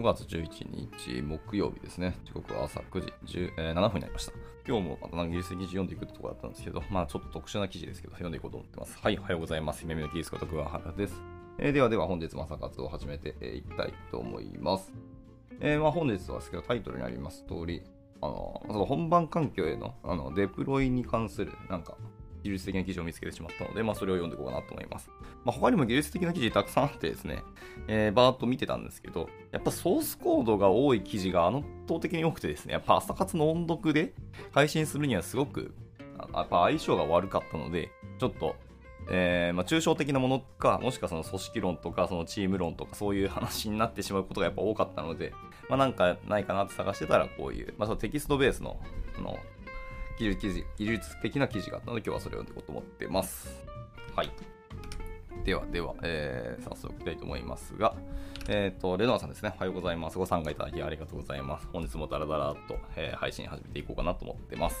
5月11日木曜日ですね。時刻は朝9時10、えー、7分になりました。今日もまた技術的記事読んでいくってところだったんですけど、まあちょっと特殊な記事ですけど、読んでいこうと思ってます。はい、おはようございます。夢見の技術こと桑原です。えー、ではでは本日も朝活を始めていきたいと思います。えー、まあ本日はですけど、タイトルにあります通り、あの、その本番環境へのあのデプロイに関するなんか技術的な記事を見つけてしまったので、まあ、それを読んでいこうかなと思います。まあ、他にも技術的な記事たくさんあってですね、えー、バーっと見てたんですけど、やっぱソースコードが多い記事が圧倒的に多くてですね、やっぱ朝活の音読で配信するにはすごく、やっぱ相性が悪かったので、ちょっと、えー、まあ、抽象的なものか、もしくはその組織論とか、そのチーム論とか、そういう話になってしまうことがやっぱ多かったので、まあ、なんかないかなって探してたら、こういう、まあ、そのテキストベースの、あの、技術記事技術的な記事があったので、今日はそれを読んでいこうと思ってます。はい。では、では、えー、早速いきたいと思いますが、えっ、ー、と、レノアさんですね。おはようございます。ご参加いただきありがとうございます。本日もダラダラと、えー、配信始めていこうかなと思ってます。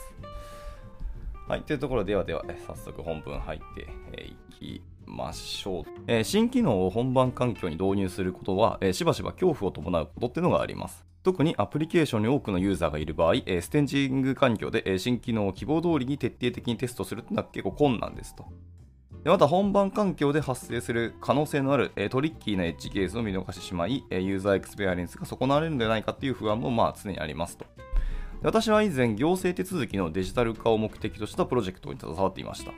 はい。というところではでは、早速本文入って、えー、いきましょう、えー、新機能を本番環境に導入することは、えー、しばしば恐怖を伴うことっていうのがあります。特にアプリケーションに多くのユーザーがいる場合、ステンジング環境で新機能を希望通りに徹底的にテストするというのは結構困難ですと。また本番環境で発生する可能性のあるトリッキーなエッジケースを見逃してしまい、ユーザーエクスペリエンスが損なわれるのではないかという不安もまあ常にありますと。私は以前、行政手続きのデジタル化を目的としたプロジェクトに携わっていました。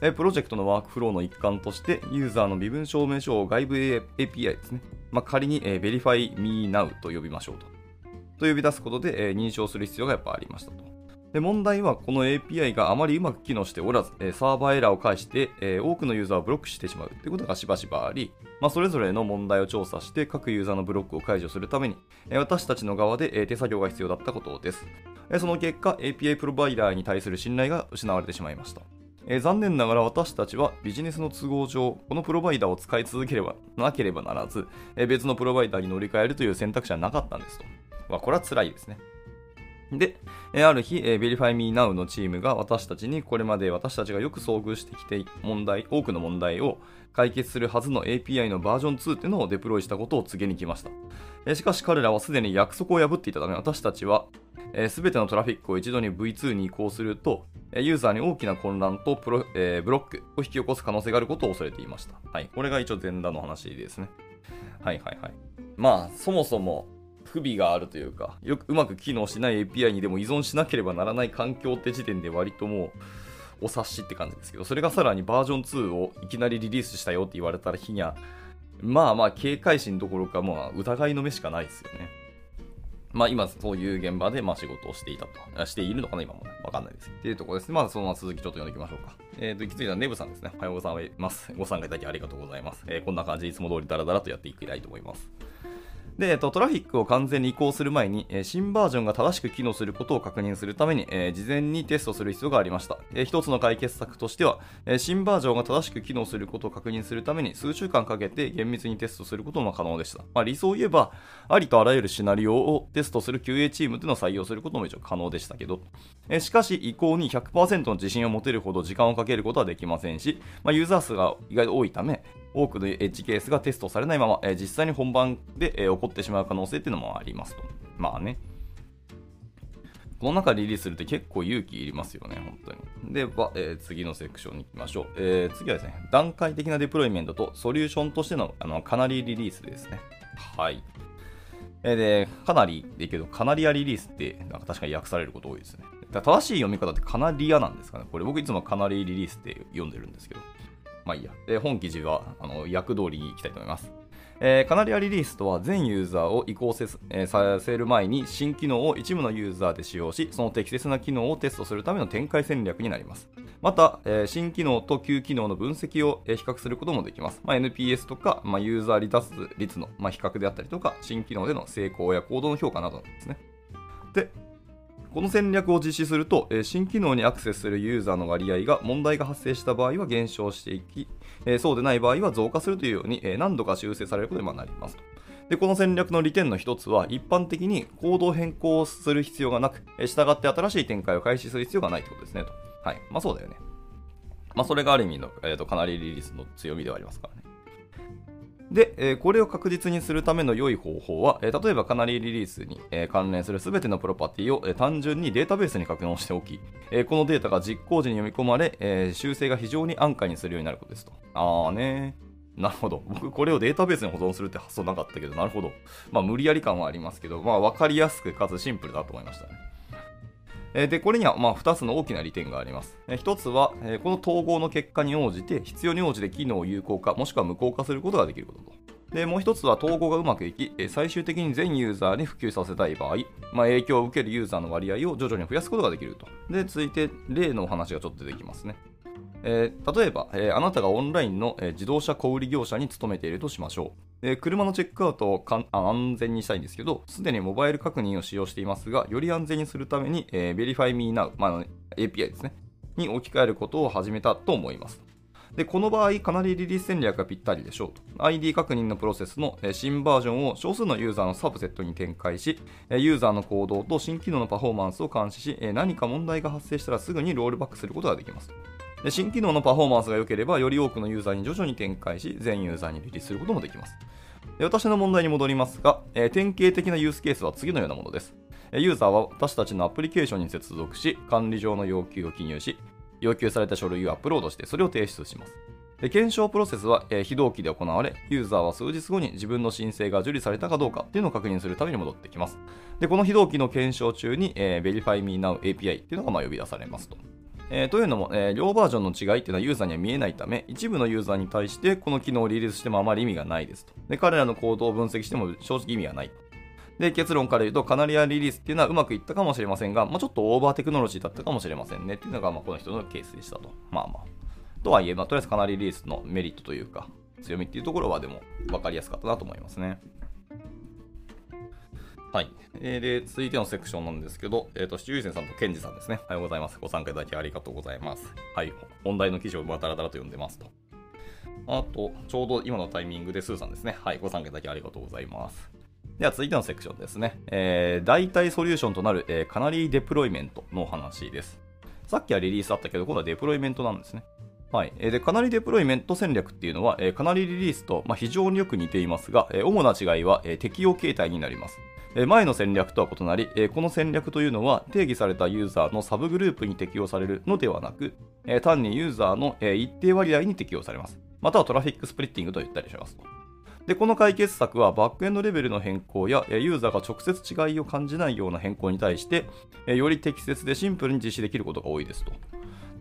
プロジェクトのワークフローの一環として、ユーザーの身分証明書を外部 API ですね、まあ、仮に、Verify Me Now と呼びましょうと。と呼び出すことで、認証する必要がやっぱありましたと。で問題はこの API があまりうまく機能しておらず、サーバーエラーを介して、多くのユーザーをブロックしてしまうということがしばしばあり、まあ、それぞれの問題を調査して各ユーザーのブロックを解除するために、私たちの側で、手作業が必要だったことです。その結果、API プロバイダーに対する信頼が失われてしまいました。えー、残念ながら私たちはビジネスの都合上、このプロバイダーを使い続ければなければならず、えー、別のプロバイダーに乗り換えるという選択肢はなかったんですと。まあ、これは辛いですね。で、ある日、Verify Me Now のチームが私たちにこれまで私たちがよく遭遇してきて問題、多くの問題を解決するはずの API のバージョン2っていうのをデプロイしたことを告げに来ました。しかし彼らはすでに約束を破っていたため私たちはすべてのトラフィックを一度に V2 に移行すると、ユーザーに大きな混乱とプロ、えー、ブロックを引き起こす可能性があることを恐れていました。はい。これが一応前段の話ですね。はいはいはい。まあ、そもそも不備があるというか、よくうまく機能しない API にでも依存しなければならない環境って時点で割ともうお察しって感じですけど、それがさらにバージョン2をいきなりリリースしたよって言われたら日には、まあまあ警戒心どころか、まあ疑いの目しかないですよね。まあ今そういう現場でまあ仕事をしていたと。しているのかな今もね。わかんないです。っていうところですね。まあその続きちょっと読んでいきましょうか。えっ、ー、と、行き着いたネブさんですね。おはようございます。ご参加いただきありがとうございます。えー、こんな感じでいつも通りダラダラとやっていきたいと思います。で、えっと、トラフィックを完全に移行する前に、え、新バージョンが正しく機能することを確認するために、え、事前にテストする必要がありました。えー、一つの解決策としては、え新バージョンが正しく機能することを確認するために、数週間かけて厳密にテストすることも可能でした。まあ、理想を言えば、ありとあらゆるシナリオをテストする QA チームというのを採用することも一応可能でしたけど、えしかし、移行に100%の自信を持てるほど時間をかけることはできませんし、まあ、ユーザー数が意外と多いため、多くのエッジケースがテストされないまま、え、実際に本番で、え、起こってしまう可能性っていうのもありますと。まあね。この中リリースするって結構勇気いりますよね、本当に。では、えー、次のセクションに行きましょう、えー。次はですね、段階的なデプロイメントとソリューションとしてのあのかなりリリースですね。はい。えー、で、かなりでいいけど、カナリアリリースってなんか確かに訳されること多いですね。正しい読み方ってカナリアなんですかね。これ僕いつもカナリリリースって読んでるんですけど。まあいいや。で、本記事は、あの、訳通りにいきたいと思います。えー、カナリアリリースとは全ユーザーを移行せ、えー、させる前に新機能を一部のユーザーで使用し、その適切な機能をテストするための展開戦略になります。また、えー、新機能と旧機能の分析を、え比較することもできます。まあ、NPS とか、まあ、ユーザー離脱率の、まあ、比較であったりとか、新機能での成功や行動の評価などですね。で、この戦略を実施すると、え新機能にアクセスするユーザーの割合が問題が発生した場合は減少していき、えそうでない場合は増加するというように、え何度か修正されることになりますと。で、この戦略の利点の一つは、一般的に行動変更をする必要がなく、え従って新しい展開を開始する必要がないということですねと。はい。まあそうだよね。まあそれがある意味の、えーと、かなりリリースの強みではありますからね。で、えーこれを確実にするための良い方法は、えー例えばカナリーリリースに、えー関連する全てのプロパティを、えー単純にデータベースに格納しておき、えーこのデータが実行時に読み込まれ、えー修正が非常に安価にするようになることですと。あーね。なるほど。僕、これをデータベースに保存するって発想なかったけど、なるほど。まあ、無理やり感はありますけど、まあ、わかりやすくかつシンプルだと思いましたね。で、これにはま2つの大きな利点があります。え1つは、えこの統合の結果に応じて、必要に応じて機能を有効化、もしくは無効化することができることと。で、もう1つは統合がうまくいき、最終的に全ユーザーに普及させたい場合、まあ、影響を受けるユーザーの割合を徐々に増やすことができると。で、続いて、例のお話がちょっと出てきますね。えー例えば、えーあなたがオンラインの、えー自動車小売業者に勤めているとしましょう。え車のチェックアウトをかんあ安全にしたいんですけど、すでにモバイル確認を使用していますが、より安全にするために、えー、Verify Me Now、まあ、API ですね、に置き換えることを始めたと思います。で、この場合、かなりリリース戦略がぴったりでしょうと。ID 確認のプロセスの新バージョンを少数のユーザーのサブセットに展開し、ユーザーの行動と新機能のパフォーマンスを監視し、何か問題が発生したらすぐにロールバックすることができます。で新機能のパフォーマンスが良ければ、より多くのユーザーに徐々に展開し、全ユーザーにリリースすることもできます。で私の問題に戻りますが、え典型的なユースケースは次のようなものです。ユーザーは私たちのアプリケーションに接続し、管理上の要求を記入し、要求された書類をアップロードして、それを提出します。で検証プロセスは、えー非同期で行われ、ユーザーは数日後に自分の申請が受理されたかどうかっていうのを確認するために戻ってきます。でこの非同期の検証中に、えー Verify Me Now API っていうのがまあ呼び出されますと。えーというのも、えー両バージョンの違いっていうのはユーザーには見えないため、一部のユーザーに対してこの機能をリリースしてもあまり意味がないですと。で彼らの行動を分析しても正直意味がない。で、結論から言うと、カナリアリリースっていうのはうまくいったかもしれませんが、まあ、ちょっとオーバーテクノロジーだったかもしれませんねっていうのが、まあ、この人のケースでしたと。まあまあ。とはいえ、まあ、とりあえずカナリリリースのメリットというか、強みっていうところはでも分かりやすかったなと思いますね。はい。えーで、続いてのセクションなんですけど、えっ、と、シチューセンさんとケンジさんですね。おはようございます。ご参加いただきありがとうございます。はい。本題の記事をまあダラダラと読んでますと。あと、ちょうど今のタイミングでスーさんですね。はい。ご参加いただきありがとうございます。では続いてのセクションですね。えー、代替ソリューションとなる、えーカナリーデプロイメントの話です。さっきはリリースあったけど、今度はデプロイメントなんですね。はい。えーで、カナリデプロイメント戦略っていうのは、えーカナリリリースと、まあ、非常によく似ていますが、えー主な違いは、えー適用形態になります。前の戦略とは異なり、この戦略というのは定義されたユーザーのサブグループに適用されるのではなく、単にユーザーの、一定割合に適用されます。またはトラフィックスプリッティングと言ったりします。で、この解決策はバックエンドレベルの変更やユーザーが直接違いを感じないような変更に対して、より適切でシンプルに実施できることが多いですと。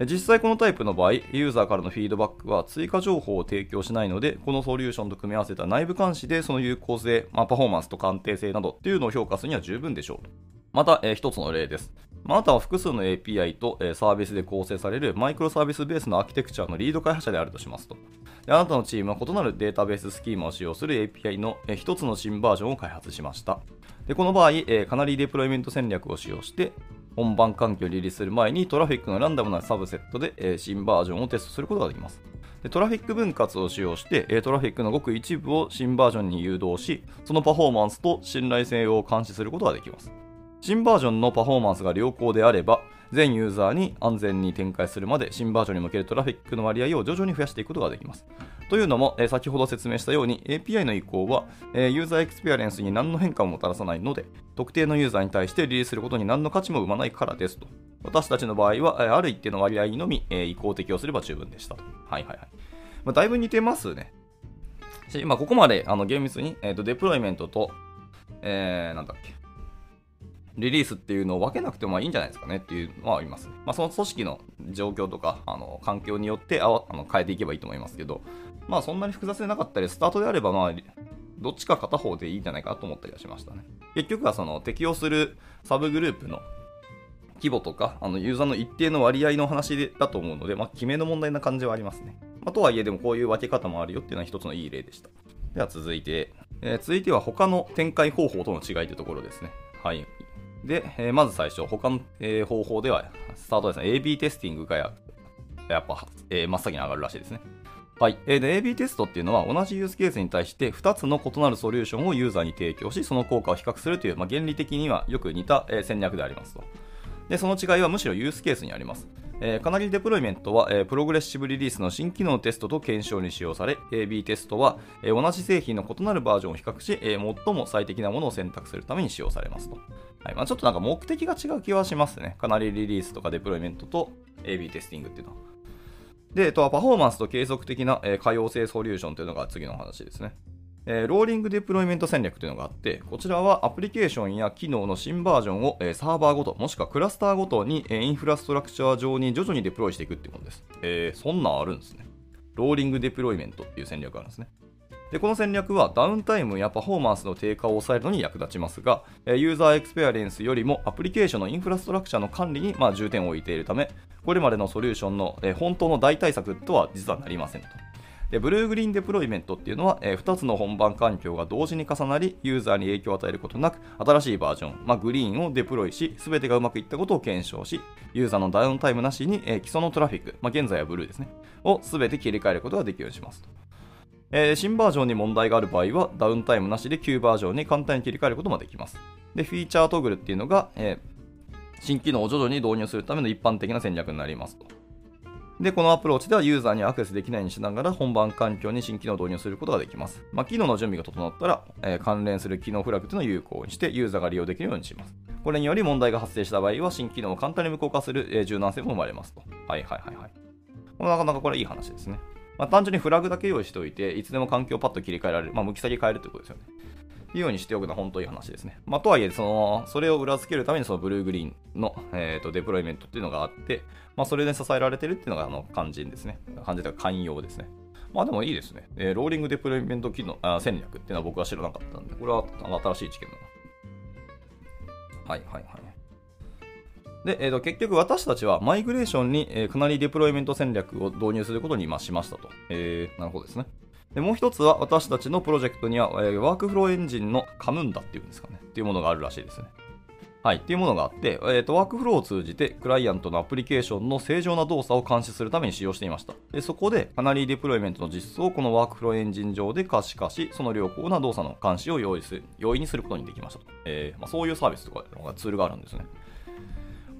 実際このタイプの場合、ユーザーからのフィードバックは追加情報を提供しないので、このソリューションと組み合わせた内部監視でその有効性、まあ、パフォーマンスと安定性などっていうのを評価するには十分でしょう。また、えー一つの例です。まああなたは複数の API と、えサービスで構成されるマイクロサービスベースのアーキテクチャのリード開発者であるとしますと。あなたのチームは異なるデータベーススキーマを使用する API の、えー一つの新バージョンを開発しました。でこの場合、えーカナリーデプロイメント戦略を使用して、本番環境をリリースする前にトラフィックのランダムなサブセットで、え新バージョンをテストすることができます。でトラフィック分割を使用して、トラフィックのごく一部を新バージョンに誘導し、そのパフォーマンスと信頼性を監視することができます。新バージョンのパフォーマンスが良好であれば、全ユーザーに安全に展開するまで新バージョンに向けるトラフィックの割合を徐々に増やしていくことができます。というのも、え先ほど説明したように API の移行は、えユーザーエクスペリエンスに何の変化ももたらさないので、特定のユーザーに対してリリースすることに何の価値も生まないからですと。私たちの場合は、えある一定の割合のみ、え移行適用すれば十分でしたと。はいはいはい。まあ、だいぶ似てますね。しまあ、ここまであの厳密に、えーとデプロイメントと、えー、なんだっけ、リリースっていうのを分けなくてもいいんじゃないですかねっていうのはあります、ね。まあ、その組織の状況とか、あの環境によってああの変えていけばいいと思いますけど、まあそんなに複雑でなかったり、スタートであれば、まあ、どっちか片方でいいんじゃないかなと思ったりはしましたね。結局はその適用するサブグループの規模とか、あのユーザーの一定の割合の話だと思うので、まあ、決めの問題な感じはありますね。まあ、とはいえ、でもこういう分け方もあるよっていうのは一つのいい例でした。では続いて、えー続いては他の展開方法との違いというところですね。はい。で、えーまず最初、他の、えー方法では、スタートですね、AB テスティングがやっぱ、えー真っ先に上がるらしいですね。はい。えーで、AB テストっていうのは同じユースケースに対して2つの異なるソリューションをユーザーに提供し、その効果を比較するという、まあ、原理的にはよく似た、えー戦略でありますと。で、その違いはむしろユースケースにあります。えー、カナリデプロイメントは、え、プログレッシブリリースの新機能テストと検証に使用され、AB テストは、え、同じ製品の異なるバージョンを比較し、え、最も最適なものを選択するために使用されますと。はいまあ、ちょっとなんか目的が違う気はしますね。カナリリリースとかデプロイメントと AB テスティングっていうのは。で、えっと、パフォーマンスと継続的な、え、可用性ソリューションというのが次の話ですね。えー、ローリングデプロイメント戦略というのがあって、こちらはアプリケーションや機能の新バージョンを、えー、サーバーごと、もしくはクラスターごとに、えー、インフラストラクチャー上に徐々にデプロイしていくっていうことです。えー、そんなんあるんですね。ローリングデプロイメントっていう戦略があるんですね。でこの戦略はダウンタイムやパフォーマンスの低下を抑えるのに役立ちますが、ユーザーエクスペリエンスよりもアプリケーションのインフラストラクチャーの管理にま重点を置いているため、これまでのソリューションの本当の大対策とは実はなりませんと。でブルーグリーンデプロイメントっていうのは、え、2つの本番環境が同時に重なり、ユーザーに影響を与えることなく、新しいバージョン、まあ、グリーンをデプロイし、すべてがうまくいったことを検証し、ユーザーのダウンタイムなしに、えー、基礎のトラフィック、まあ、現在はブルーですね、をすべて切り替えることができるようにしますと。えー、新バージョンに問題がある場合は、ダウンタイムなしで旧バージョンに簡単に切り替えることもできます。で、フィーチャートグルっていうのが、えー、新機能を徐々に導入するための一般的な戦略になりますと。で、このアプローチではユーザーにアクセスできないようにしながら本番環境に新機能を導入することができます。まあ、機能の準備が整ったら、えー、関連する機能フラグというのを有効にしてユーザーが利用できるようにします。これにより問題が発生した場合は新機能を簡単に無効化する、え、柔軟性も生まれますと。はいはいはいはい。なかなかこれいい話ですね。まあ、単純にフラグだけ用意しておいて、いつでも環境をパッと切り替えられる。まあ、向き先変えるということですよね。いうようにしておくのは本当にいい話ですね。まあ、とはいえ、その、それを裏付けるためにそのブルーグリーンの、えーと、デプロイメントっていうのがあって、まあ、それで支えられてるっていうのがあの肝心ですね。肝心というか寛容ですね。まあでもいいですね。えー、ローリングデプロイメント機能あ戦略っていうのは僕は知らなかったんで、これは新しい知見だな。はいはいはい。で、えー、と結局私たちはマイグレーションに、えー、かなりデプロイメント戦略を導入することに今しましたと。えー、なるほどですね。でもう一つは私たちのプロジェクトには、えー、ワークフローエンジンのカムンダっていうんですかね。っていうものがあるらしいですね。はい。っていうものがあって、えーと、ワークフローを通じてクライアントのアプリケーションの正常な動作を監視するために使用していました。でそこで、カナリーデプロイメントの実装をこのワークフローエンジン上で可視化し、その良好な動作の監視を容易する容易にすることにできましたと。えーまあ、そういうサービスとかツールがあるんですね。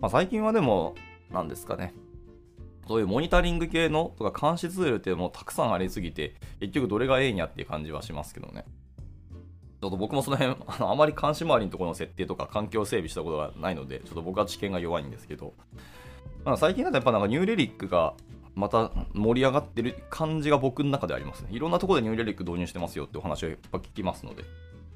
まあ、最近はでも、なんですかね。そういうモニタリング系のとか監視ツールってもうのもたくさんありすぎて、結局どれがええんやっていう感じはしますけどね。ちょっと僕もその辺、あのあまり監視周りのところの設定とか環境整備したことがないので、ちょっと僕は知見が弱いんですけど、まあ、最近だとやっぱなんかニューレリックがまた盛り上がってる感じが僕の中でありますね。いろんなところでニューレリック導入してますよってお話をやっぱ聞きますので。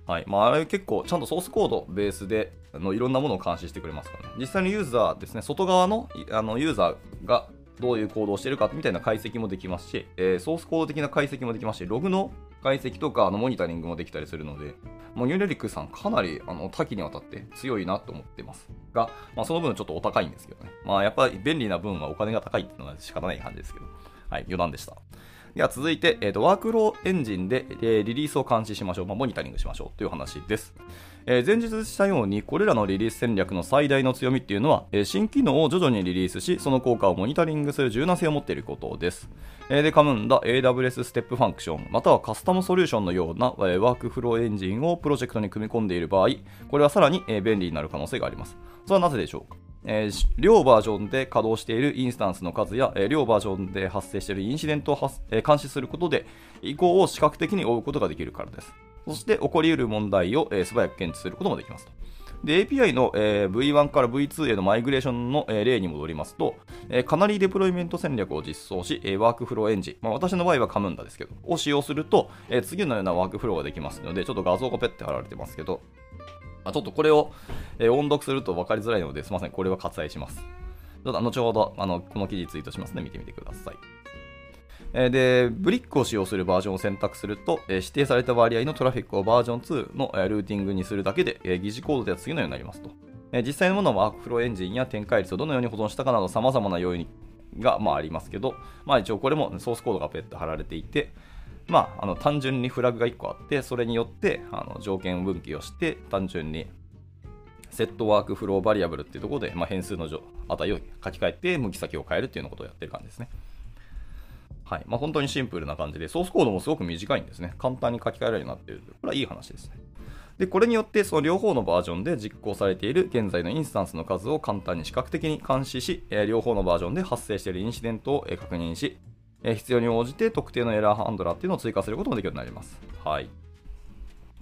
はい。まあ、あれ結構ちゃんとソースコードベースであのいろんなものを監視してくれますからね。実際のユーザーですね、外側のあのユーザーがどういう行動をしているかみたいな解析もできますし、えー、ソースコード的な解析もできますし、ログの解析とかのモニタリングもできたりするので、もうニューレリックさんかなりあの多岐にわたって強いなと思ってますが、まあ、その分ちょっとお高いんですけどね。まあやっぱり便利な分はお金が高いっていうのは仕方ない感じですけど。はい、余談でした。では続いて、えーと、ワークローエンジンで、えー、リリースを監視しましょう、まあ、モニタリングしましょうという話です。えー、前日したように、これらのリリース戦略の最大の強みっていうのは、えー、新機能を徐々にリリースし、その効果をモニタリングする柔軟性を持っていることです。えー、で、 Camunda、AWS Step Functions、またはカスタムソリューションのような、えー、ワークフローエンジンをプロジェクトに組み込んでいる場合、これはさらに、えー、便利になる可能性があります。それはなぜでしょうか？えー、両バージョンで稼働しているインスタンスの数や、えー、両バージョンで発生しているインシデントを、えー、監視することで移行を視覚的に追うことができるからです。そして起こり得る問題を、えー、素早く検知することもできますと。で、API の、えー、V1 から V2 へのマイグレーションの、えー、例に戻りますと、えー、かなりデプロイメント戦略を実装し、えー、ワークフローエンジン、まあ、私の場合はカムンダですけど、を使用すると、えー、次のようなワークフローができますので、ちょっと画像がペッて貼られてますけど、まあ、ちょっとこれを、えー、音読すると分かりづらいので、すみません、これは割愛します。ちょっと後ほどあのこの記事ツイートしますので見てみてください。で、ブリックを使用するバージョンを選択すると、指定された割合のトラフィックをバージョン2のルーティングにするだけで、疑似コードでは次のようになりますと。実際のものはワークフローエンジンや展開率をどのように保存したかなど様々な要因が、まあ、ありますけど、まあ、一応これもソースコードがペッと貼られていて、まあ、あの単純にフラグが1個あって、それによってあの条件分岐をして、単純にセットワークフローバリアブルっていうところで、まあ、変数の値を書き換えて向き先を変えるっていうようなことをやってる感じですね。はい。まあ、本当にシンプルな感じで、ソースコードもすごく短いんですね。簡単に書き換えられるようになっている。これはいい話ですね。で、これによってその両方のバージョンで実行されている現在のインスタンスの数を簡単に視覚的に監視し、え両方のバージョンで発生しているインシデントを確認し、え必要に応じて特定のエラーハンドラーっていうのを追加することもできるようになります。はい。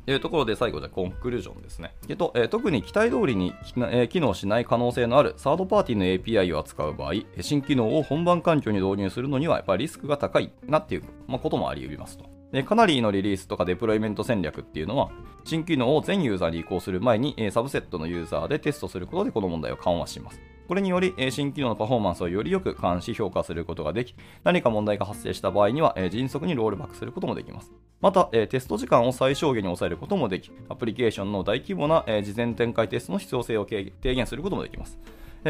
というところで最後でコンクルージョンですね。えとえ、特に期待通りに、え、機能しない可能性のあるサードパーティーの API を扱う場合、新機能を本番環境に導入するのにはやっぱりリスクが高いなっていう、こともあり得ますと。でかなりのリリースとかデプロイメント戦略っていうのは、新機能を全ユーザーに移行する前に、えサブセットのユーザーでテストすることでこの問題を緩和します。これにより、え新機能のパフォーマンスをよりよく監視、評価することができ、何か問題が発生した場合には、え迅速にロールバックすることもできます。また、えテスト時間を最小限に抑えることもでき、アプリケーションの大規模なえ事前展開テストの必要性を低減することもできます。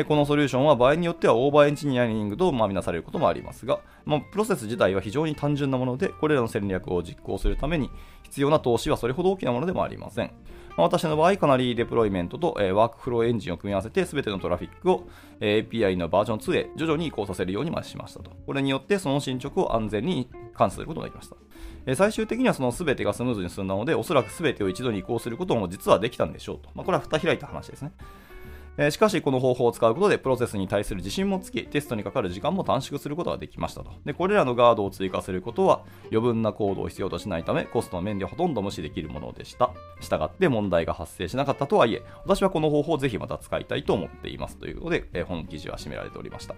このソリューションは場合によってはオーバーエンジニアリングとまあ見なされることもありますが、まあ、プロセス自体は非常に単純なもので、これらの戦略を実行するために必要な投資はそれほど大きなものでもありません。まあ、私の場合、かなりデプロイメントと、えー、ワークフローエンジンを組み合わせて、すべてのトラフィックを、えー、API のバージョン2へ徐々に移行させるようにしましたと。これによって、その進捗を安全に監視することができました。え、最終的にはそのすべてがスムーズに進んだので、おそらくすべてを一度に移行することも実はできたんでしょうと。まあ、これは蓋開いた話ですね。えしかし、この方法を使うことで、プロセスに対する自信もつき、テストにかかる時間も短縮することができましたと。で、これらのガードを追加することは、余分なコードを必要としないため、コストの面でほとんど無視できるものでした。したがって問題が発生しなかったとはいえ、私はこの方法をぜひまた使いたいと思っていますということで、え本記事は締められておりました。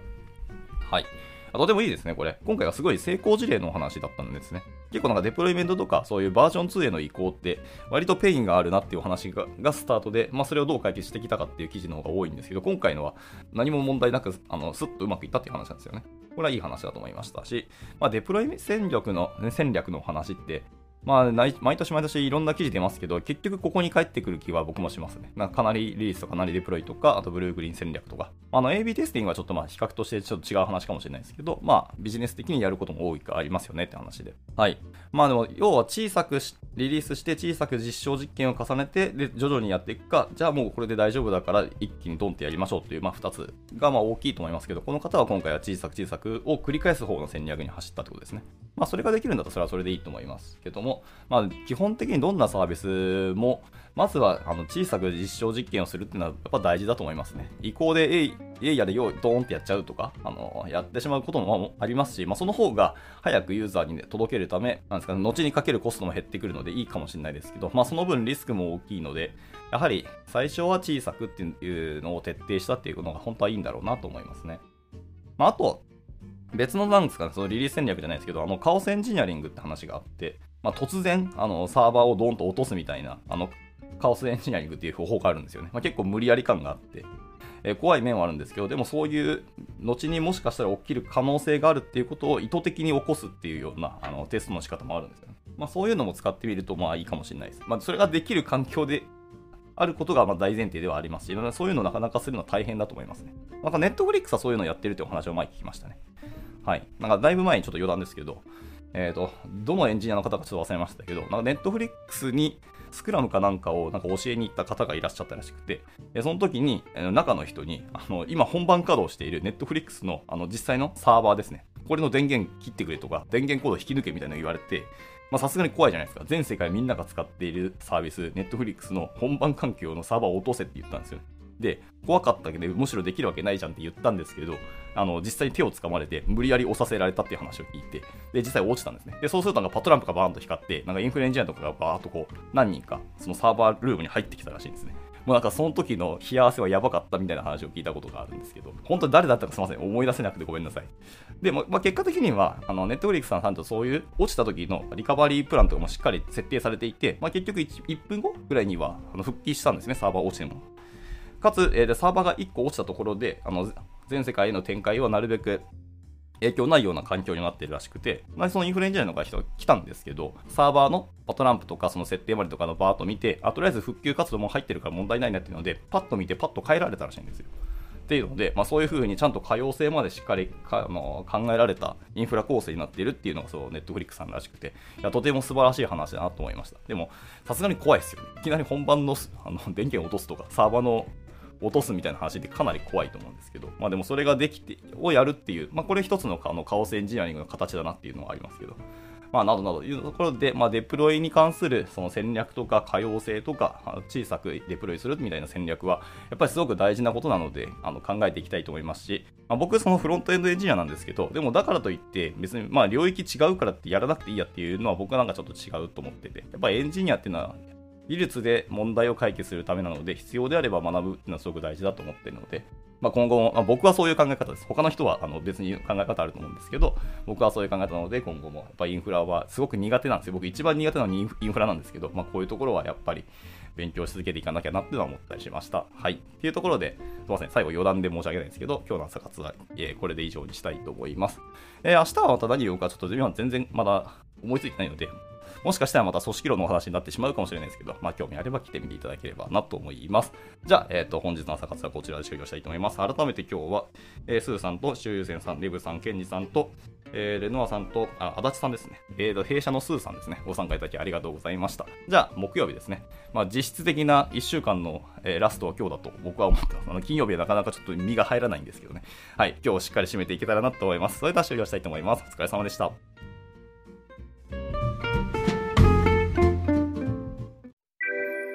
はい。とてもいいですね、これ。今回はすごい成功事例のお話だったんですね。結構なんかデプロイメントとかそういうバージョン2への移行って割とペインがあるなっていう話がスタートで、まあ、それをどう解決してきたかっていう記事の方が多いんですけど、今回のは何も問題なく、あの、スッとうまくいったっていう話なんですよね。これはいい話だと思いましたし、まあ、デプロイ戦略の、戦略の話って、まあ、毎年毎年いろんな記事出ますけど、結局ここに帰ってくる気は僕もしますね。まあ、かなりリリースとかなりデプロイとか、あとブルーグリーン戦略とか。あの、AB テスティングはちょっとまあ比較としてちょっと違う話かもしれないですけど、まあ、ビジネス的にやることも多いかありますよねって話で。はい。まあでも、要は小さくリリースして小さく実証実験を重ねて、で、徐々にやっていくか、じゃあもうこれで大丈夫だから一気にドンってやりましょうっていう、まあ2つがまあ大きいと思いますけど、この方は今回は小さく小さくを繰り返す方の戦略に走ったってことですね。まあそれができるんだったらそれはそれでいいと思いますけども、まあ基本的にどんなサービスも、まずはあの小さく実証実験をするっていうのはやっぱ大事だと思いますね。移行でエイヤでよドーンってやっちゃうとか、あのやってしまうこともありますし、まあ、その方が早くユーザーに、ね、届けるため、なんですかね、後にかけるコストも減ってくるのでいいかもしれないですけど、まあ、その分リスクも大きいので、やはり最初は小さくっていうのを徹底したっていうのが本当はいいんだろうなと思いますね。まあ、あと、別のなんですかね、そのリリース戦略じゃないですけど、あのカオスエンジニアリングって話があって、まあ、突然あのサーバーをドーンと落とすみたいな、あのカオスエンジニアリングっていう方法があるんですよね。まあ、結構無理やり感があって、えー、怖い面はあるんですけど、でもそういう後にもしかしたら起きる可能性があるっていうことを意図的に起こすっていうようなあのテストの仕方もあるんですよね。まあ、そういうのも使ってみるとまあいいかもしれないです。まあ、それができる環境であることがま大前提ではありますし、そういうのなかなかするのは大変だと思いますね。なんかネットフリックスはそういうのをやってるってお話を前聞きましたね。はい。なんかだいぶ前にちょっと余談ですけど、えっ、ー、と、どのエンジニアの方かちょっと忘れましたけど、なんかネットフリックスにスクラムかなんかをなんか教えに行った方がいらっしゃったらしくて、その時に中の人に、あの今本番稼働しているネットフリックスのあの実際のサーバーですね。これの電源切ってくれとか、電源コード引き抜けみたいなの言われて、さすがに怖いじゃないですか。全世界みんなが使っているサービス、ネットフリックスの本番環境のサーバーを落とせって言ったんですよ。で、怖かったけど、むしろできるわけないじゃんって言ったんですけど、あの、実際に手を掴まれて、無理やり押させられたっていう話を聞いて、で、実際落ちたんですね。で、そうするとなんかパトランプがバーンと光って、なんかインフルエンジニアとかがバーっとこう、何人か、そのサーバールームに入ってきたらしいんですね。もうなんかその時の冷や汗はやばかったみたいな話を聞いたことがあるんですけど、本当に誰だったかすみません、思い出せなくてごめんなさい。で、まあ、結果的には、あの、ネットフリックスさんちゃんとそういう落ちた時のリカバリープランとかもしっかり設定されていて、まあ、結局 1, 1分後ぐらいにはあの復帰したんですね、サーバー落ちても。かつ、えー、サーバーが1個落ちたところで、あの全世界への展開はなるべく影響ないような環境になってるらしくて、まあ、そのインフルエンジニアの人が来たんですけど、サーバーのパトランプとかその設定までとかのバーッと見て、あとりあえず復旧活動も入ってるから問題ないなっていうので、パッと見てパッと変えられたらしいんですよ。っていうので、まあ、そういうふうにちゃんと可用性までしっかりかあの考えられたインフラ構成になっているっていうのがそうネットフリックスさんらしくていやとても素晴らしい話だなと思いましたでもさすがに怖いですよいきなり本番のあの電源を落とすとかサーバーの落とすみたいな話ってかなり怖いと思うんですけど、まあでもそれができて、をやるっていう、まあこれ一つのあのカオスエンジニアリングの形だなっていうのはありますけど、まあ、などなどいうところで、まあ、デプロイに関するその戦略とか可用性とか、小さくデプロイするみたいな戦略は、やっぱりすごく大事なことなので、あの考えていきたいと思いますし、まあ、僕、そのフロントエンドエンジニアなんですけど、でもだからといって、別にまあ領域違うからってやらなくていいやっていうのは僕なんかちょっと違うと思ってて、やっぱエンジニアっていうのは、技術で問題を解決するためなので、必要であれば学ぶっていうのはすごく大事だと思ってるので、まあ、今後も、まあ、僕はそういう考え方です。他の人はあの別に考え方あると思うんですけど、僕はそういう考え方なので、今後もやっぱインフラはすごく苦手なんですよ。僕一番苦手なのはインフラなんですけど、まあ、こういうところはやっぱり勉強し続けていかなきゃなっていうのは思ったりしました。はい。っていうところで、すみません、最後余談で申し訳ないんですけど、今日の朝活は、えー、これで以上にしたいと思います。えー、明日はまた何を言うか、ちょっと今全然まだ思いついてないので、もしかしたらまた組織論のお話になってしまうかもしれないですけど、まあ、興味あれば来てみていただければなと思います。じゃあ、えっ、ー、と、本日の朝活はこちらで終了したいと思います。改めて今日は、えー、スーさんと周遊船さん、レブさん、ケンジさんと、えー、レノアさんと、あ、足立さんですね。えーと、弊社のスーさんですね。ご参加いただきありがとうございました。じゃあ、木曜日ですね。まあ、実質的な1週間の、えー、ラストは今日だと僕は思ってます。あの、金曜日はなかなかちょっと身が入らないんですけどね。はい。今日しっかり締めていけたらなと思います。それでは終了したいと思います。お疲れ様でした。